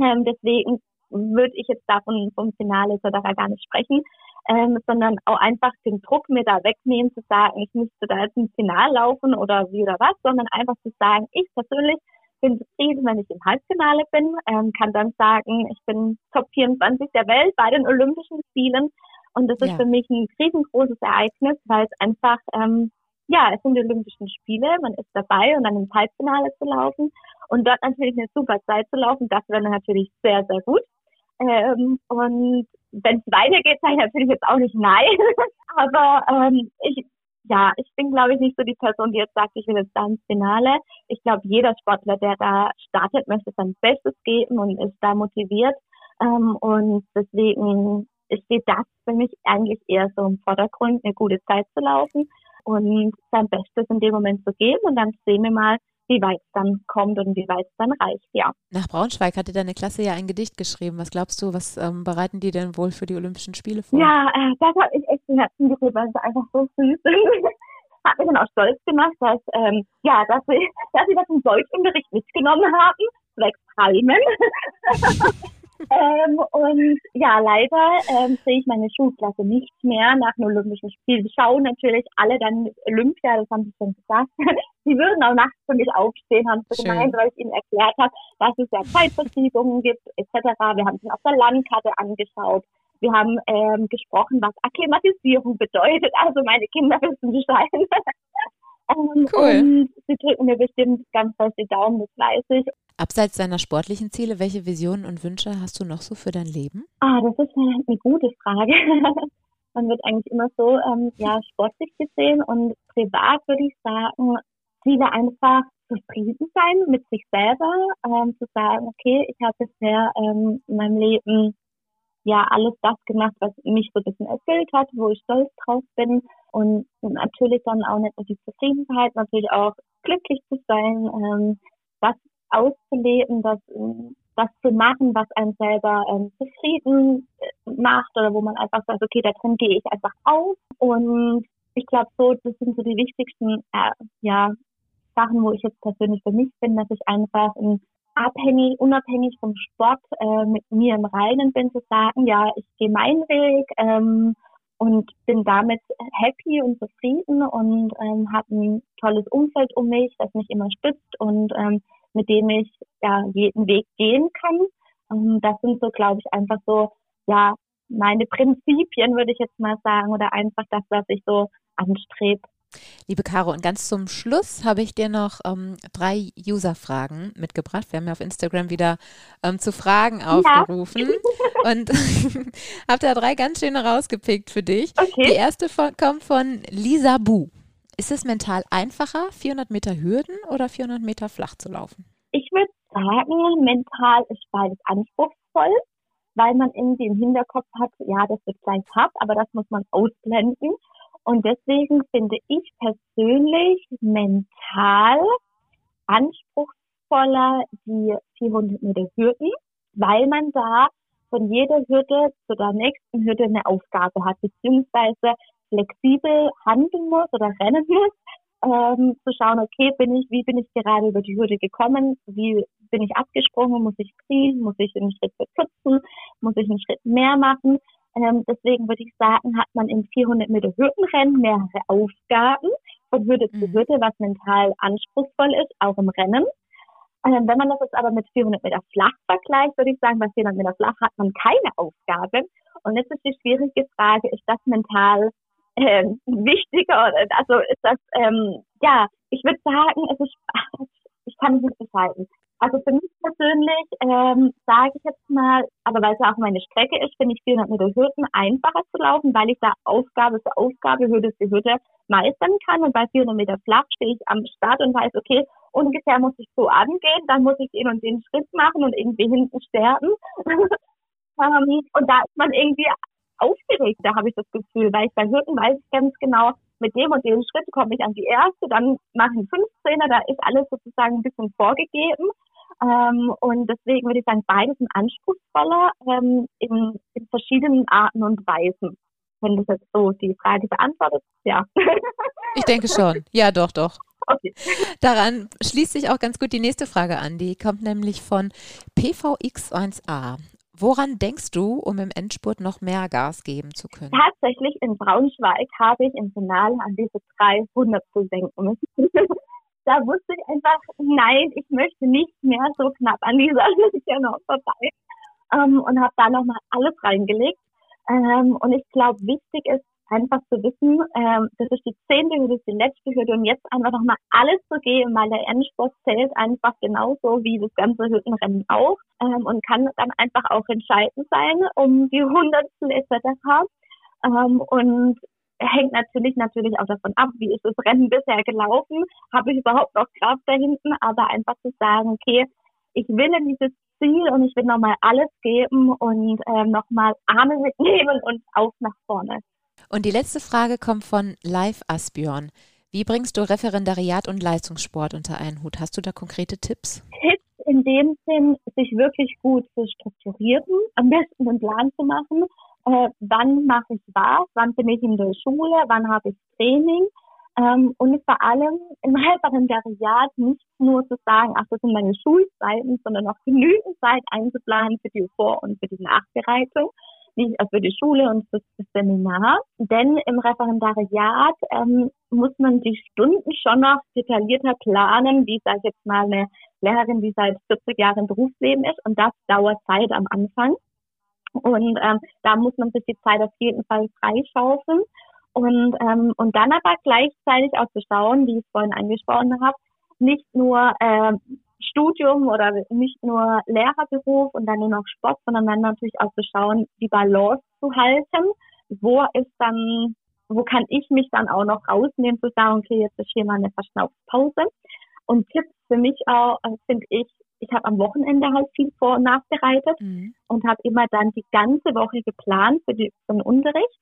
Ähm, deswegen würde ich jetzt davon vom Finale so daran gar nicht sprechen ähm, sondern auch einfach den Druck mir da wegnehmen, zu sagen, ich müsste da jetzt ins Finale laufen oder wie oder was, sondern einfach zu sagen, ich persönlich bin zufrieden, wenn ich im Halbfinale bin, ähm, kann dann sagen, ich bin Top 24 der Welt bei den Olympischen Spielen und das ist ja. für mich ein riesengroßes Ereignis, weil es einfach, ähm, ja, es sind die Olympischen Spiele, man ist dabei und dann ins Halbfinale zu laufen und dort natürlich eine super Zeit zu laufen, das wäre natürlich sehr, sehr gut. Ähm, und wenn es weitergeht, sage ich natürlich jetzt auch nicht nein. Aber ähm, ich, ja, ich bin, glaube ich, nicht so die Person, die jetzt sagt, ich will jetzt da ins Finale. Ich glaube, jeder Sportler, der da startet, möchte sein Bestes geben und ist da motiviert. Ähm, und deswegen steht das für mich eigentlich eher so im Vordergrund, eine gute Zeit zu laufen und sein Bestes in dem Moment zu geben. Und dann sehen wir mal, wie weit es dann kommt und wie weit es dann reicht, ja. Nach Braunschweig hatte deine Klasse ja ein Gedicht geschrieben. Was glaubst du, was ähm, bereiten die denn wohl für die Olympischen Spiele vor? Ja, äh, das habe ich echt im Herzen gerührt, weil es einfach so süß ist. hat mich dann auch stolz gemacht, dass, ähm, ja, dass sie, dass sie das im Deutschunterricht mitgenommen haben, zwecks Palmen. ähm, und ja, leider ähm, sehe ich meine Schulklasse nicht mehr nach den Olympischen Spielen. Die schauen natürlich alle dann Olympia, das haben sie schon gesagt. Sie würden auch nachts für mich aufstehen, haben sie gemeint, weil ich ihnen erklärt habe, dass es ja Zeitverschiebungen gibt, etc. Wir haben es auf der Landkarte angeschaut. Wir haben ähm, gesprochen, was Akklimatisierung bedeutet. Also meine Kinder wissen Bescheid. ähm, cool. Und sie drücken mir bestimmt ganz fest die Daumen, das weiß ich. Abseits deiner sportlichen Ziele, welche Visionen und Wünsche hast du noch so für dein Leben? Ah, das ist eine, eine gute Frage. Man wird eigentlich immer so ähm, ja, sportlich gesehen und privat würde ich sagen, Ziele einfach zufrieden sein mit sich selber, ähm, zu sagen, okay, ich habe bisher ähm, in meinem Leben ja alles das gemacht, was mich so ein bisschen erfüllt hat, wo ich stolz drauf bin und natürlich dann auch nicht nur die Zufriedenheit, natürlich auch glücklich zu sein, ähm, das auszuleben, das, das zu machen, was einen selber ähm, zufrieden äh, macht oder wo man einfach sagt, okay, da drin gehe ich einfach auf. Und ich glaube so, das sind so die wichtigsten äh, ja, Sachen, wo ich jetzt persönlich für mich bin, dass ich einfach ein abhängig, unabhängig vom Sport äh, mit mir im Reinen bin, zu sagen, ja, ich gehe meinen Weg ähm, und bin damit happy und zufrieden und ähm, habe ein tolles Umfeld um mich, das mich immer stützt und ähm, mit dem ich ja jeden Weg gehen kann. Ähm, das sind so, glaube ich, einfach so, ja, meine Prinzipien, würde ich jetzt mal sagen, oder einfach das, was ich so anstrebe. Liebe Caro, und ganz zum Schluss habe ich dir noch ähm, drei User-Fragen mitgebracht. Wir haben ja auf Instagram wieder ähm, zu Fragen aufgerufen ja. und habe da drei ganz schöne rausgepickt für dich. Okay. Die erste von, kommt von Lisa Bu. Ist es mental einfacher, 400 Meter Hürden oder 400 Meter flach zu laufen? Ich würde sagen, mental ist beides anspruchsvoll, weil man irgendwie im Hinterkopf hat, ja, das wird gleich hart, aber das muss man ausblenden. Und deswegen finde ich persönlich mental anspruchsvoller die 400 Meter Hürden, weil man da von jeder Hürde zu der nächsten Hürde eine Aufgabe hat, beziehungsweise flexibel handeln muss oder rennen muss, ähm, zu schauen, okay, bin ich, wie bin ich gerade über die Hürde gekommen, wie bin ich abgesprungen, muss ich ziehen, muss ich einen Schritt verkürzen, muss ich einen Schritt mehr machen. Ähm, deswegen würde ich sagen, hat man im 400 Meter Hürdenrennen mehrere Aufgaben von Hürde mhm. zu Hürde, was mental anspruchsvoll ist, auch im Rennen. Ähm, wenn man das jetzt aber mit 400 Meter flach vergleicht, würde ich sagen, bei 400 Meter flach hat man keine Aufgabe. Und jetzt ist die schwierige Frage, ist das mental ähm, wichtiger? Also ist das, ähm, ja, ich würde sagen, es ist, ich kann mich nicht entscheiden. Also für mich persönlich ähm, sage ich jetzt mal, aber weil es ja auch meine Strecke ist, finde ich 400 Meter Hürden einfacher zu laufen, weil ich da Aufgabe für Aufgabe, Hürde für Hürde meistern kann. Und bei 400 Meter flach stehe ich am Start und weiß, okay, ungefähr muss ich so angehen, dann muss ich den und den Schritt machen und irgendwie hinten sterben. ähm, und da ist man irgendwie aufgeregt, da habe ich das Gefühl, weil ich bei Hürden weiß ich ganz genau, mit dem und dem Schritt komme ich an die erste, dann mache ich 15er, da ist alles sozusagen ein bisschen vorgegeben. Ähm, und deswegen würde ich sagen, beides sind anspruchsvoller ähm, in, in verschiedenen Arten und Weisen. Wenn das jetzt so die Frage beantwortet, ja. Ich denke schon. Ja, doch, doch. Okay. Daran schließt sich auch ganz gut die nächste Frage an. Die kommt nämlich von PVX1A. Woran denkst du, um im Endspurt noch mehr Gas geben zu können? Tatsächlich in Braunschweig habe ich im Finale an diese 300 zu denken müssen. da wusste ich einfach, nein, ich möchte nicht mehr so knapp an dieser Linie noch vorbei. Ähm, und habe da nochmal alles reingelegt. Ähm, und ich glaube, wichtig ist einfach zu wissen, ähm, das ist die zehnte Hürde, das ist die letzte Hürde und jetzt einfach nochmal alles zu geben, weil der Endsport zählt einfach genauso wie das ganze Hürdenrennen auch ähm, und kann dann einfach auch entscheidend sein um die Hundertstel etc. Ähm, und hängt natürlich natürlich auch davon ab, wie ist das Rennen bisher gelaufen, habe ich überhaupt noch Kraft da hinten, aber einfach zu sagen, okay, ich will in dieses Ziel und ich will nochmal alles geben und ähm, nochmal Arme mitnehmen und auf nach vorne. Und die letzte Frage kommt von Live Asbjörn. Wie bringst du Referendariat und Leistungssport unter einen Hut? Hast du da konkrete Tipps? Tipps in dem Sinn, sich wirklich gut zu strukturieren, am besten einen Plan zu machen. Äh, wann mache ich was? Wann bin ich in der Schule? Wann habe ich Training? Ähm, und vor allem im Referendariat nicht nur zu sagen, ach, das sind meine Schulzeiten, sondern auch genügend Zeit einzuplanen für die Vor- und für die Nachbereitung, also für die Schule und das Seminar. Denn im Referendariat ähm, muss man die Stunden schon noch detaillierter planen, wie, sage ich jetzt mal, eine Lehrerin, die seit 40 Jahren im Berufsleben ist. Und das dauert Zeit am Anfang. Und ähm, da muss man sich die Zeit auf jeden Fall freischaufeln. Und, ähm, und dann aber gleichzeitig auch zu schauen, wie ich vorhin angesprochen habe, nicht nur äh, Studium oder nicht nur Lehrerberuf und dann nur noch Sport, sondern dann natürlich auch zu schauen, die Balance zu halten. Wo ist dann, wo kann ich mich dann auch noch rausnehmen, zu sagen, okay, jetzt ist hier mal eine Verschnaufpause. Und Tipps für mich auch, äh, finde ich, ich habe am Wochenende halt viel vor- und nachbereitet mhm. und habe immer dann die ganze Woche geplant für, die, für den Unterricht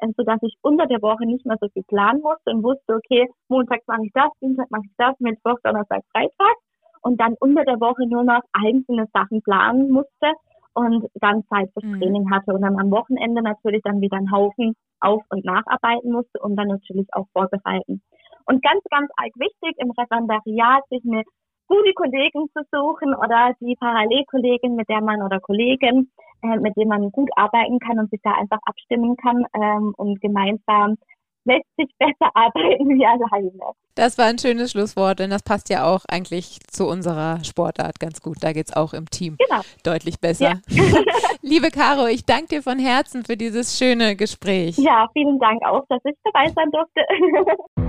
ähm, so dass ich unter der Woche nicht mehr so viel planen musste und wusste, okay, Montag mache ich das, Dienstag mache ich das, Mittwoch, Donnerstag, Freitag und dann unter der Woche nur noch einzelne Sachen planen musste und dann Zeit fürs mhm. Training hatte und dann am Wochenende natürlich dann wieder einen Haufen auf- und nacharbeiten musste und dann natürlich auch vorbereiten. Und ganz, ganz arg wichtig im Referendariat sich eine gute Kollegen zu suchen oder die Parallelkollegin, mit der man oder Kollegen, äh, mit dem man gut arbeiten kann und sich da einfach abstimmen kann ähm, und gemeinsam lässt sich besser arbeiten wie alleine. Das war ein schönes Schlusswort, denn das passt ja auch eigentlich zu unserer Sportart ganz gut. Da geht es auch im Team genau. deutlich besser. Ja. Liebe Caro, ich danke dir von Herzen für dieses schöne Gespräch. Ja, vielen Dank auch, dass ich dabei sein durfte.